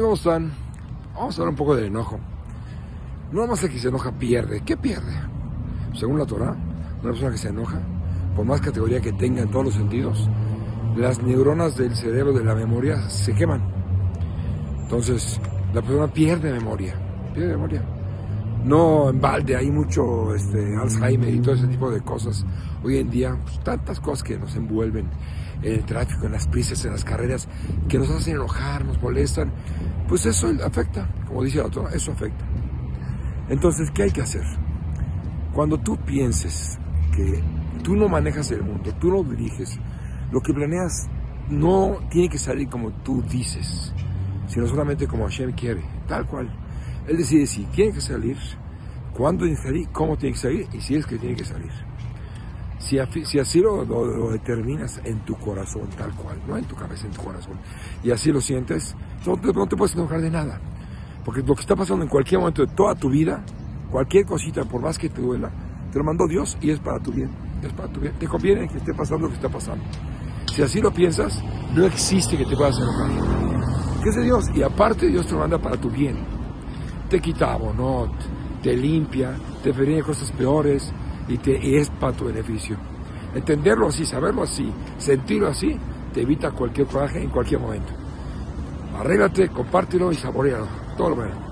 ¿Cómo están? Vamos a hablar un poco del enojo. No más el que se enoja pierde. ¿Qué pierde? Según la Torah, una persona que se enoja, por más categoría que tenga en todos los sentidos, las neuronas del cerebro de la memoria se queman. Entonces, la persona pierde memoria. Pierde memoria. No en balde, hay mucho este, Alzheimer y todo ese tipo de cosas. Hoy en día, pues, tantas cosas que nos envuelven en el tráfico, en las prisas, en las carreras, que nos hacen enojar, nos molestan. Pues eso afecta, como dice la autora, eso afecta. Entonces, ¿qué hay que hacer? Cuando tú pienses que tú no manejas el mundo, tú no diriges, lo que planeas no tiene que salir como tú dices, sino solamente como Hashem quiere, tal cual. Él decide si tiene que salir, cuándo tiene que salir, cómo tiene que salir y si es que tiene que salir. Si, así lo, lo, determinas en tu corazón, tal cual, no en tu cabeza, en tu corazón, y así lo sientes, no te, no te puedes enojar de nada. Porque lo que está pasando en cualquier momento de toda tu vida, cualquier cosita, por más que te duela, te lo mandó Dios y es para tu bien. Es para tu bien. Te conviene que esté pasando lo que está pasando. Si así lo piensas, no existe que te puedas enojar. ¿Qué es de Dios? Y aparte Dios te lo manda para tu bien te quita no te limpia, te previene cosas peores y, te, es para tu beneficio. Entenderlo así, saberlo así, sentirlo así, te evita cualquier coraje en cualquier momento. Arréglate, compártelo y saborealo. Todo lo bueno.